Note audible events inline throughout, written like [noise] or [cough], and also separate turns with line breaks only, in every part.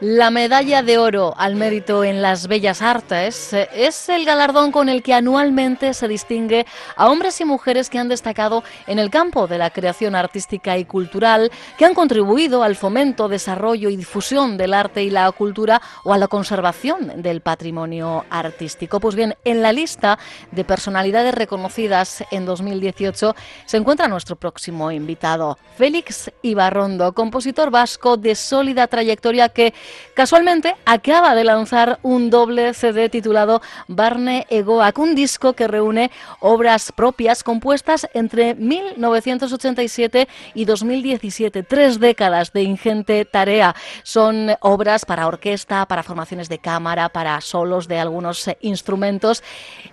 La medalla de oro al mérito en las bellas artes eh, es el galardón con el que anualmente se distingue a hombres y mujeres que han destacado en el campo de la creación artística y cultural, que han contribuido al fomento, desarrollo y difusión del arte y la cultura o a la conservación del patrimonio artístico. Pues bien, en la lista de personalidades reconocidas en 2018 se encuentra nuestro próximo invitado, Félix Ibarrondo, compositor vasco de sólida trayectoria que Casualmente acaba de lanzar un doble CD titulado Barne Egoak, un disco que reúne obras propias compuestas entre 1987 y 2017, tres décadas de ingente tarea. Son obras para orquesta, para formaciones de cámara, para solos de algunos instrumentos.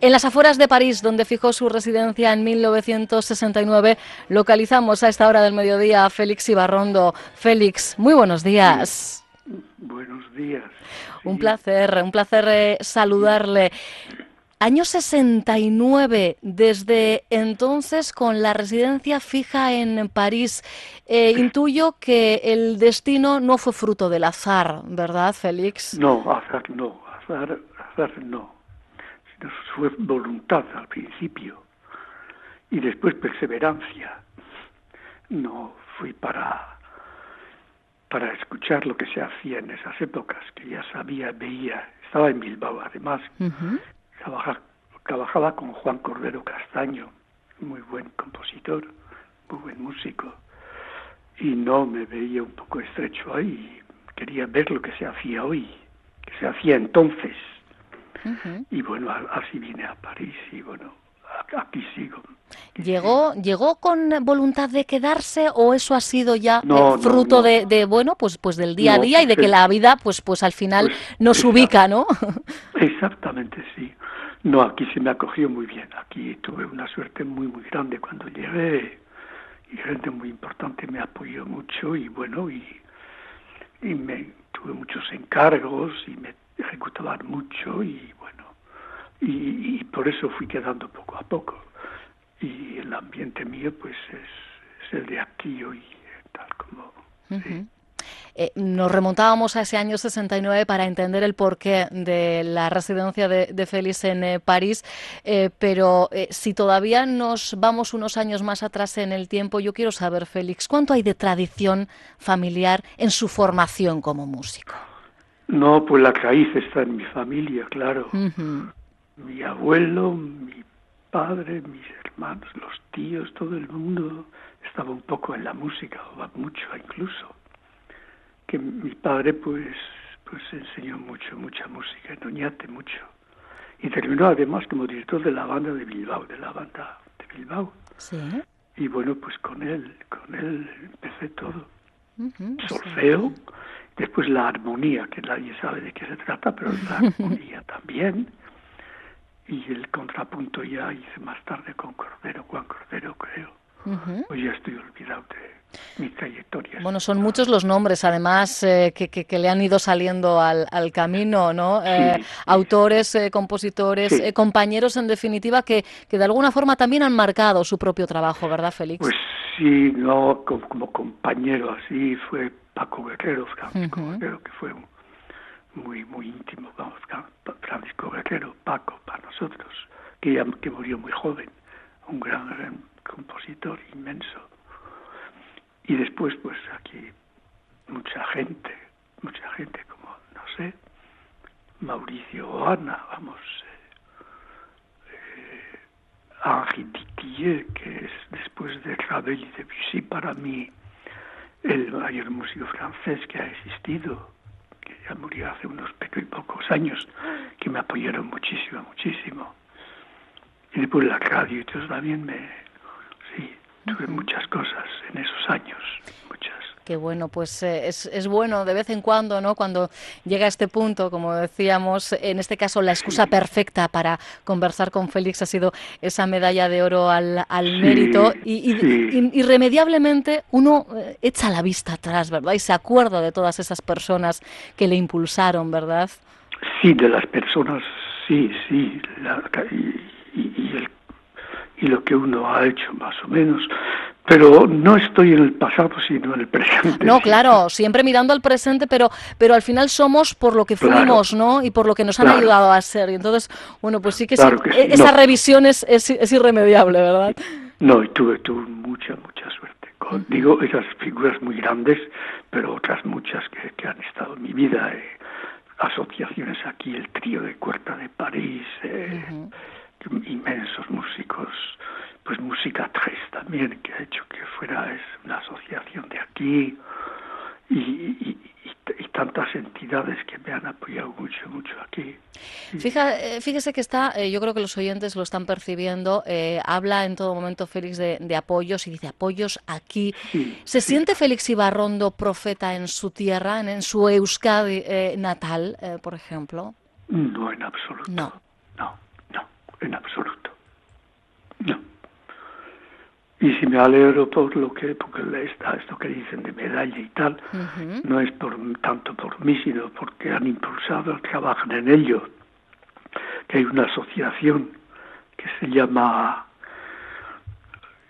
En las afueras de París, donde fijó su residencia en 1969, localizamos a esta hora del mediodía a Félix Ibarrondo. Félix, muy buenos días.
Buenos días.
Un placer, un placer eh, saludarle. Año 69, desde entonces con la residencia fija en París. Eh, intuyo que el destino no fue fruto del azar, ¿verdad, Félix?
No, azar no, azar, azar no. Fue voluntad al principio y después perseverancia. No fui para para escuchar lo que se hacía en esas épocas, que ya sabía, veía, estaba en Bilbao además, trabajaba, con Juan Cordero Castaño, muy buen compositor, muy buen músico, y no me veía un poco estrecho ahí, quería ver lo que se hacía hoy, que se hacía entonces. Y bueno, así vine a París y bueno, aquí sigo.
¿Llegó, ¿Llegó con voluntad de quedarse o eso ha sido ya eh, fruto De, bueno, pues, pues del día a día y de que la vida, pues, pues al final pues, nos ubica, ¿no? [laughs]
Exactamente, sí. No, aquí se me acogió muy bien. Aquí tuve una suerte muy, muy grande cuando llegué y gente muy importante me apoyó mucho y bueno, y, y me tuve muchos encargos y me ejecutaban mucho y bueno, y, por eso fui quedando poco a poco. Y el ambiente mío, pues es, el de aquí hoy, tal como.
Eh, nos remontábamos a ese año 69 para entender el porqué de la residencia de, Félix en eh, París, eh, pero si todavía nos vamos unos años más atrás en el tiempo, yo quiero saber, Félix, ¿cuánto hay de tradición familiar en su formación como músico?
No, pues la raíz está en mi familia, claro mi abuelo, mi padre, mis hermanos, los tíos, todo el mundo estaba un poco en la música, o mucho incluso. Que mi padre pues pues enseñó mucho, mucha música en Oñate, mucho. Y terminó además como director de la banda de Bilbao, de la banda de Bilbao.
Sí.
Y bueno, pues con él, con él empecé todo. Solfeo, después la armonía, que nadie sabe de qué se trata, pero la armonía [laughs] también y el contrapunto ya hice más tarde con Cordero, Juan Cordero creo. Pues ya estoy olvidado de mi trayectoria.
Bueno, son muchos los nombres, además, eh, que, que, le han ido saliendo al, al camino, ¿no? Eh, autores, eh, compositores, compañeros, en definitiva, que, que de alguna forma también han marcado su propio trabajo, ¿verdad, Félix?
Pues sí, no como, compañero, así fue Paco Guerrero, Francisco Guerrero, que fue un muy, muy íntimo, vamos, Francisco Guerrero, Paco, para nosotros, que, ya, que murió muy joven, un gran, compositor inmenso. Y después, pues aquí, mucha gente, mucha gente como, no sé, Mauricio Oana, vamos, eh, eh que es después de Ravel y de Debussy para mí el mayor músico francés que ha existido ya murió hace unos pocos años, que me apoyaron muchísimo, muchísimo. Y después la radio, entonces también me, sí, tuve muchas cosas en esos años,
Qué bueno, pues eh, es, es, bueno de vez en cuando, ¿no? Cuando llega a este punto, como decíamos, en este caso la excusa perfecta para conversar con Félix ha sido esa medalla de oro al, al mérito y, irremediablemente uno eh, echa la vista atrás, ¿verdad? Y se acuerda de todas esas personas que le impulsaron, ¿verdad?
Sí, de las personas, sí, sí, y, y, el, y lo que uno ha hecho más o menos pero no estoy en el pasado, sino en el presente.
No, claro, siempre mirando al presente, pero, pero al final somos por lo que fuimos, ¿no? Y por lo que nos han ayudado a ser. Y entonces, bueno, pues sí que, e-, esa revisión es, es, irremediable, ¿verdad?
No, y tuve, tuve mucha, mucha suerte. digo, esas figuras muy grandes, pero otras muchas que, han estado en mi vida. Eh, asociaciones aquí, el trío de Cuerta de París, eh, inmensos músicos pues Música 3 también, que ha hecho que fuera es una asociación de aquí y, tantas entidades que me han apoyado mucho, mucho aquí.
Eh, fíjese que está, eh, yo creo que los oyentes lo están percibiendo, eh, habla en todo momento Félix de, apoyos y dice apoyos aquí. ¿Se siente Félix Ibarrondo profeta en su tierra, en, en su Euskadi natal, por ejemplo?
No, en absoluto. No. No, no, en absoluto. No. Y si me alegro por lo que, porque está esto que dicen de medalla y tal, no es por tanto por mí, sino porque han impulsado, trabajan en ello, que hay una asociación que se llama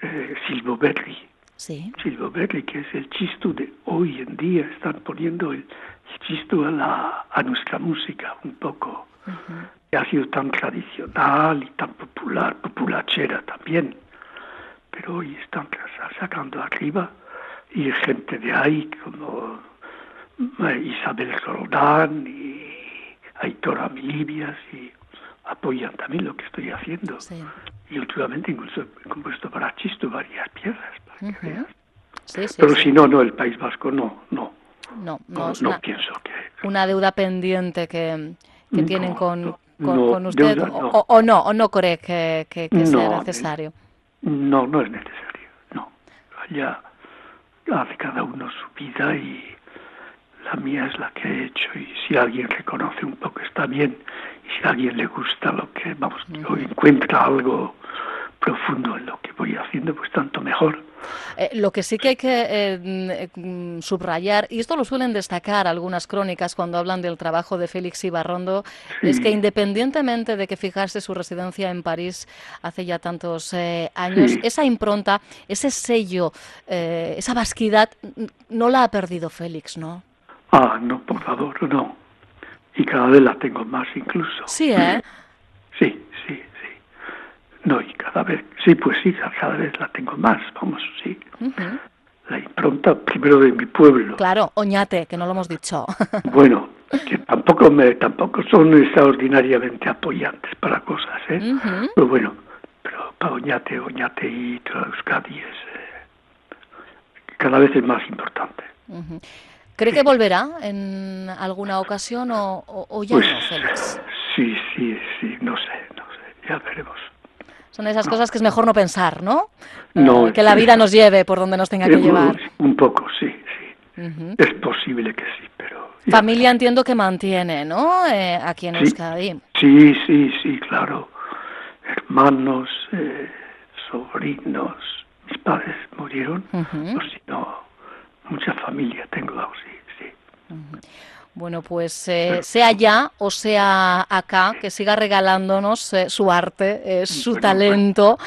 eh, Silvo Berry. Sí. Silvo Berry, que es el chisto de hoy en día, están poniendo el, chisto a, la, a nuestra música un poco, que ha sido tan tradicional y tan popular, populachera también pero hoy están sacando arriba y gente de ahí como eh, Isabel Roldán y Aitor Amilibias y apoyan también lo que estoy haciendo. Y últimamente incluso he compuesto para Chisto varias piezas, para que veas. Pero si no, no, el País Vasco no, no. No, no, pienso que...
Una deuda pendiente que, que tienen con, con, usted, o, no, o no cree que, que, sea necesario.
No, no es necesario, no. Allá hace cada uno su vida y la mía es la que he hecho y si alguien reconoce un poco está bien y si a alguien le gusta lo que, vamos, o encuentra algo profundo en lo que voy haciendo, pues tanto mejor.
Eh, lo que sí que hay que eh, mm, subrayar, y esto lo suelen destacar algunas crónicas cuando hablan del trabajo de Félix Ibarrondo, es que independientemente de que fijase su residencia en París hace ya tantos eh, años, esa impronta, ese sello, esa vasquidad, no la ha perdido Félix, ¿no?
Ah, no, por favor, no. Y cada vez la tengo más incluso.
Sí, ¿eh? [laughs]
Cada vez, sí, pues sí, cada vez la tengo más, vamos, sí. La impronta primero de mi pueblo.
Claro, Oñate, que no lo hemos dicho. [laughs]
bueno, que tampoco me, tampoco son extraordinariamente apoyantes para cosas, ¿eh? Pero bueno, pero para Oñate, Oñate y Euskadi es eh, cada vez es más importante.
¿Cree que volverá en alguna ocasión o, o, ya
pues,
no, Félix?
Sí, sí, sí, no sé, no sé, ya veremos.
Son esas cosas que es mejor no pensar, ¿no?
No.
Eh, que la vida nos lleve por donde nos tenga que llevar.
Un poco, sí, sí. Es posible que sí, pero...
Familia entiendo que mantiene, ¿no? Eh, aquí en Euskadi.
Sí, sí, sí, claro. Hermanos, eh, sobrinos, mis padres murieron, o si no, mucha familia tengo, sí, sí.
Bueno, pues eh, sea allá o sea acá, que siga regalándonos eh, su arte, eh, su talento,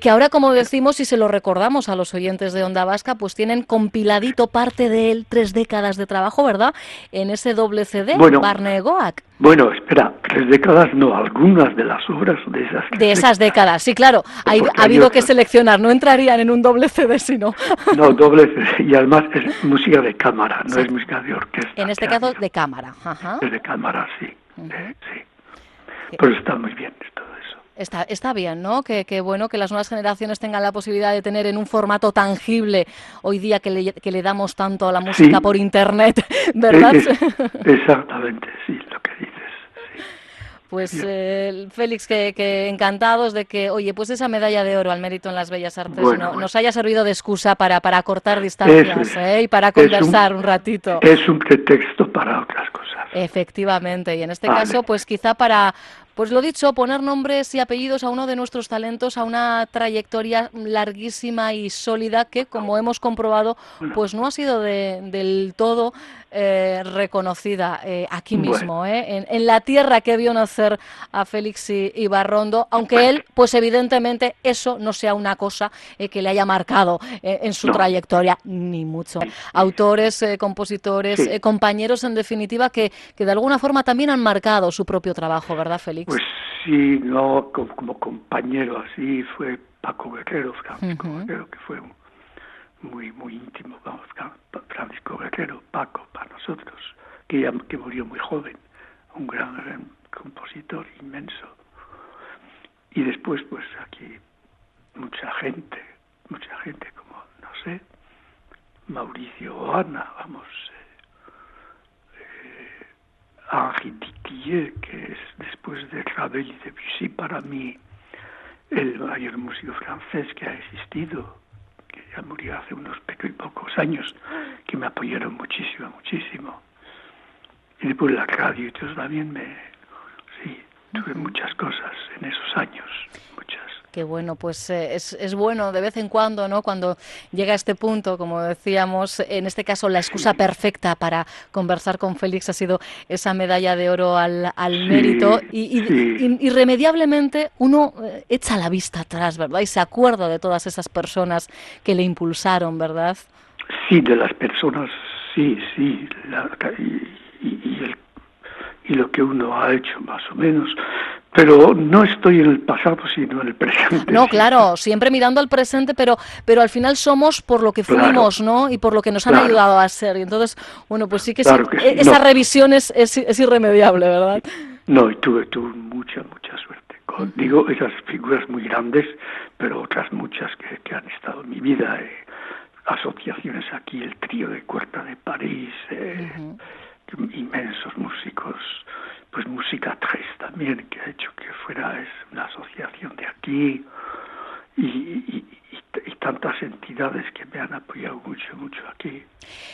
que ahora, como decimos y se lo recordamos a los oyentes de Onda Vasca, pues tienen compiladito parte de él, tres décadas de trabajo, ¿verdad? En ese doble CD,
bueno,
Barne Goak.
Bueno, espera, tres décadas no, algunas de las obras de esas.
De esas décadas, sí, claro. ha habido que seleccionar, no entrarían en un doble CD, sino. [laughs]
No, doble CD, [laughs] y además es música de cámara, no es música de orquesta.
En este caso, de cámara. Ajá.
Es de cámara, sí. Eh, sí. Pero está muy bien todo eso.
Está, está bien, ¿no? Que, que, bueno que las nuevas generaciones tengan la posibilidad de tener en un formato tangible hoy día que le, que le damos tanto a la música por internet, [laughs] ¿verdad?
exactamente, sí.
Pues eh, Félix, que, encantados de que, oye, pues esa medalla de oro al mérito en las bellas artes nos haya servido de excusa para, para cortar distancias ¿eh? y para conversar un, ratito.
Es un pretexto para otras cosas.
Efectivamente, y en este caso, pues quizá para Pues lo dicho, poner nombres y apellidos a uno de nuestros talentos, a una trayectoria larguísima y sólida que, como hemos comprobado, pues no ha sido del todo eh, reconocida eh, aquí mismo, eh, en, la tierra que vio nacer a Félix Ibarrondo, aunque él, pues evidentemente eso no sea una cosa que le haya marcado en su trayectoria, ni mucho. Autores, compositores, compañeros en definitiva que, que de alguna forma también han marcado su propio trabajo, ¿verdad, Félix?
Pues sí, no como, compañero así fue Paco Guerrero, Francisco Guerrero, que fue un muy, muy íntimo, vamos, Francisco Guerrero, Paco, para nosotros, que, ya, que murió muy joven, un gran, compositor inmenso. Y después, pues aquí, mucha gente, mucha gente como, no sé, Mauricio Oana, vamos, eh que es después de Ravel y Debussy para mí el mayor músico francés que ha existido, que ya murió hace unos pocos años, que me apoyaron muchísimo, muchísimo. Y después la radio y todo también me... Sí, tuve muchas cosas en esos años, muchas.
Qué bueno, pues eh, es, es, bueno de vez en cuando, ¿no? Cuando llega a este punto, como decíamos, en este caso la excusa perfecta para conversar con Félix ha sido esa medalla de oro al, al mérito y, irremediablemente uno eh, echa la vista atrás, ¿verdad? Y se acuerda de todas esas personas que le impulsaron, ¿verdad?
Sí, de las personas, sí, sí, y, y, y lo que uno ha hecho más o menos pero no estoy en el pasado, sino en el presente.
No, [laughs] claro, siempre mirando al presente, pero, pero al final somos por lo que fuimos, ¿no? Y por lo que nos han ayudado a ser. Y entonces, bueno, pues sí que, e-, esa revisión es, es, irremediable, ¿verdad?
No, y tuve, tuve mucha, mucha suerte. digo, esas figuras muy grandes, pero otras muchas que, que han estado en mi vida. Eh, asociaciones aquí, el trío de Cuerta de París, eh, inmensos músicos pues Música 3 también, que ha hecho que fuera es una asociación de aquí y, y, tantas entidades que me han apoyado mucho, mucho aquí.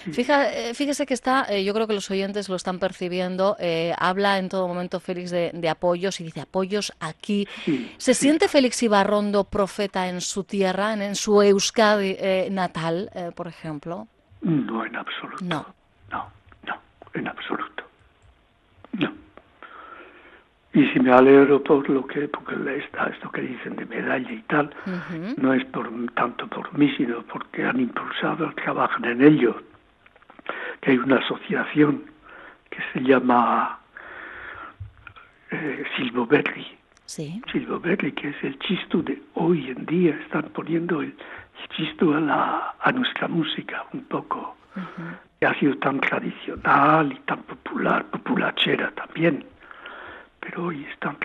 Eh, fíjese que está, eh, yo creo que los oyentes lo están percibiendo, eh, habla en todo momento Félix de, apoyos y dice apoyos aquí. ¿Se siente Félix Ibarrondo profeta en su tierra, en, en su Euskadi natal, por ejemplo?
No, en absoluto. No. No, no, en absoluto. No. Y si me alegro por lo que, porque está esto que dicen de medalla y tal, no es por tanto por mí, sino porque han impulsado, trabajan en ello, que hay una asociación que se llama eh, Silvo Berry. Sí. Silvo Berry, que es el chisto de hoy en día, están poniendo el, chisto a, la, a nuestra música un poco, que ha sido tan tradicional y tan popular, populachera también pero hoy están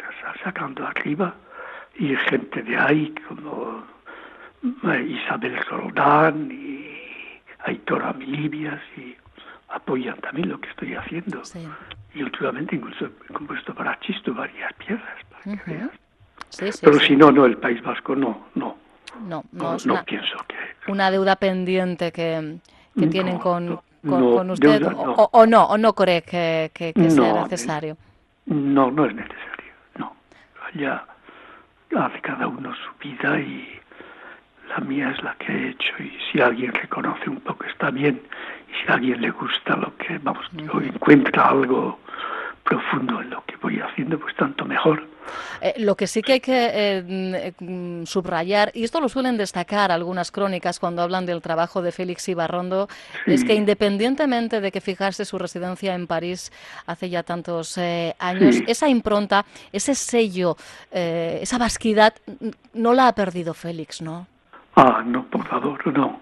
sacando arriba y gente de ahí como eh, Isabel Roldán y Aitor Amilibias y apoyan también lo que estoy haciendo. Y últimamente incluso he compuesto para Chisto varias piezas, para que veas. Pero si no, no, el País Vasco no, no. No, no, no, pienso que...
Una deuda pendiente que, que tienen con, con, usted, o, o, no, o no cree que, que, sea necesario.
No, no es necesario, no. Allá hace cada uno su vida y la mía es la que he hecho y si alguien reconoce un poco está bien y si a alguien le gusta lo que, vamos, o encuentra algo profundo en lo que voy haciendo, pues tanto mejor.
Eh, lo que sí que hay que eh, mm, subrayar, y esto lo suelen destacar algunas crónicas cuando hablan del trabajo de Félix Ibarrondo, es que independientemente de que fijarse su residencia en París hace ya tantos eh, años, esa impronta, ese sello, esa vasquidad, no la ha perdido Félix, ¿no?
Ah, no, por favor, no.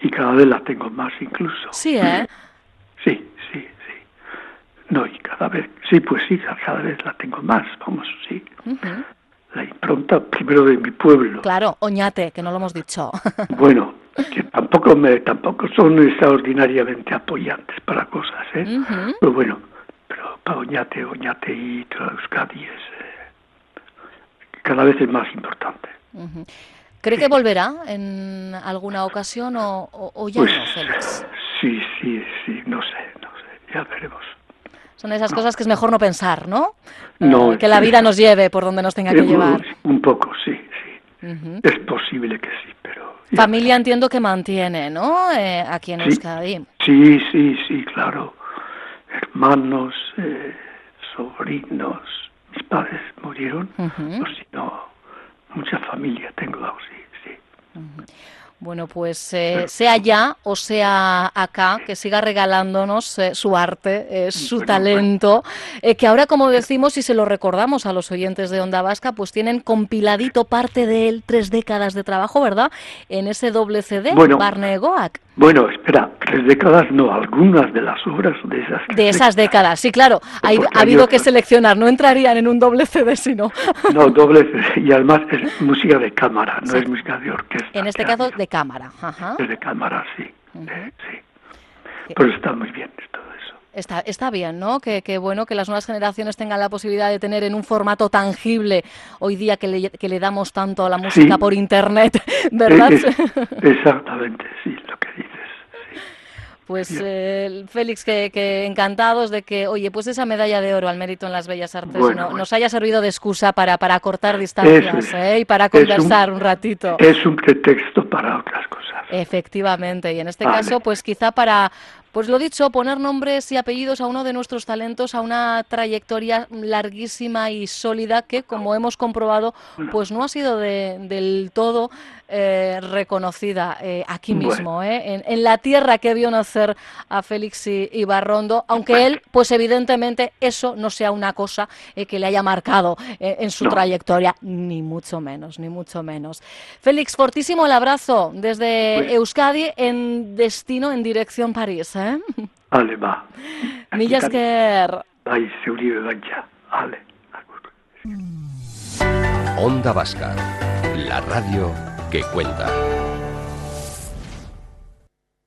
Y cada vez la tengo más incluso.
Sí, ¿eh?
Sí, sí, no, y cada vez, sí, pues sí, cada vez la tengo más, vamos, sí. La impronta primero de mi pueblo.
Claro, Oñate, que no lo hemos dicho. [laughs]
bueno, que tampoco me, tampoco son extraordinariamente apoyantes para cosas, ¿eh? Pero bueno, pero para Oñate, Oñate y Euskadi es eh, cada vez es más importante.
¿Cree que volverá en alguna ocasión o, ya
pues
no, Félix?
Sí, sí, sí, no sé, no sé, ya veremos.
Son esas cosas que es mejor no pensar, ¿no?
No.
Eh, que la vida nos lleve por donde nos tenga que llevar.
Un poco, sí, sí. Es posible que sí, pero...
Familia entiendo que mantiene, ¿no? Eh, aquí en Euskadi.
Sí, sí, sí, claro. Hermanos, eh, sobrinos, mis padres murieron, o si no, mucha familia tengo, sí, sí.
Bueno, pues eh, sea ya o sea acá, que siga regalándonos eh, su arte, eh, su talento, que ahora, como decimos y se lo recordamos a los oyentes de Onda Vasca, pues tienen compiladito parte de él, tres décadas de trabajo, ¿verdad? En ese doble CD,
bueno,
Barne Goak.
Bueno, espera, tres décadas no, algunas de las obras de esas.
De esas décadas, sí, claro. ha habido que seleccionar, no entrarían en un doble CD, sino.
No, doble [laughs] CD, y además es música de cámara, no es música de orquesta.
En este caso, de cámara. Ajá.
Es de cámara, sí. Eh, sí. Pero está muy bien todo eso.
Está, está bien, ¿no? Que, bueno que las nuevas generaciones tengan la posibilidad de tener en un formato tangible hoy día que le, que le damos tanto a la música por internet, [laughs] ¿verdad?
exactamente, sí, lo que dices.
Pues eh, Félix, que, encantados de que, oye, pues esa medalla de oro al mérito en las bellas artes nos haya servido de excusa para, para cortar distancias ¿eh? y para conversar un, ratito.
Es un pretexto para otras cosas.
Efectivamente, y en este caso, pues quizá para, pues lo dicho, poner nombres y apellidos a uno de nuestros talentos, a una trayectoria larguísima y sólida que, como hemos comprobado, pues no ha sido del todo eh, reconocida eh, aquí mismo, eh, en, la tierra que vio nacer a Félix y, Barrondo, aunque él, pues evidentemente eso no sea una cosa que le haya marcado en su trayectoria, ni mucho menos, ni mucho menos. Félix, fortísimo el abrazo desde Euskadi en destino, en dirección París. Eh?
Ale, ba.
Mila esker.
Bai, zeuri bantxa. Ale.
Onda Vasca, la radio que cuenta.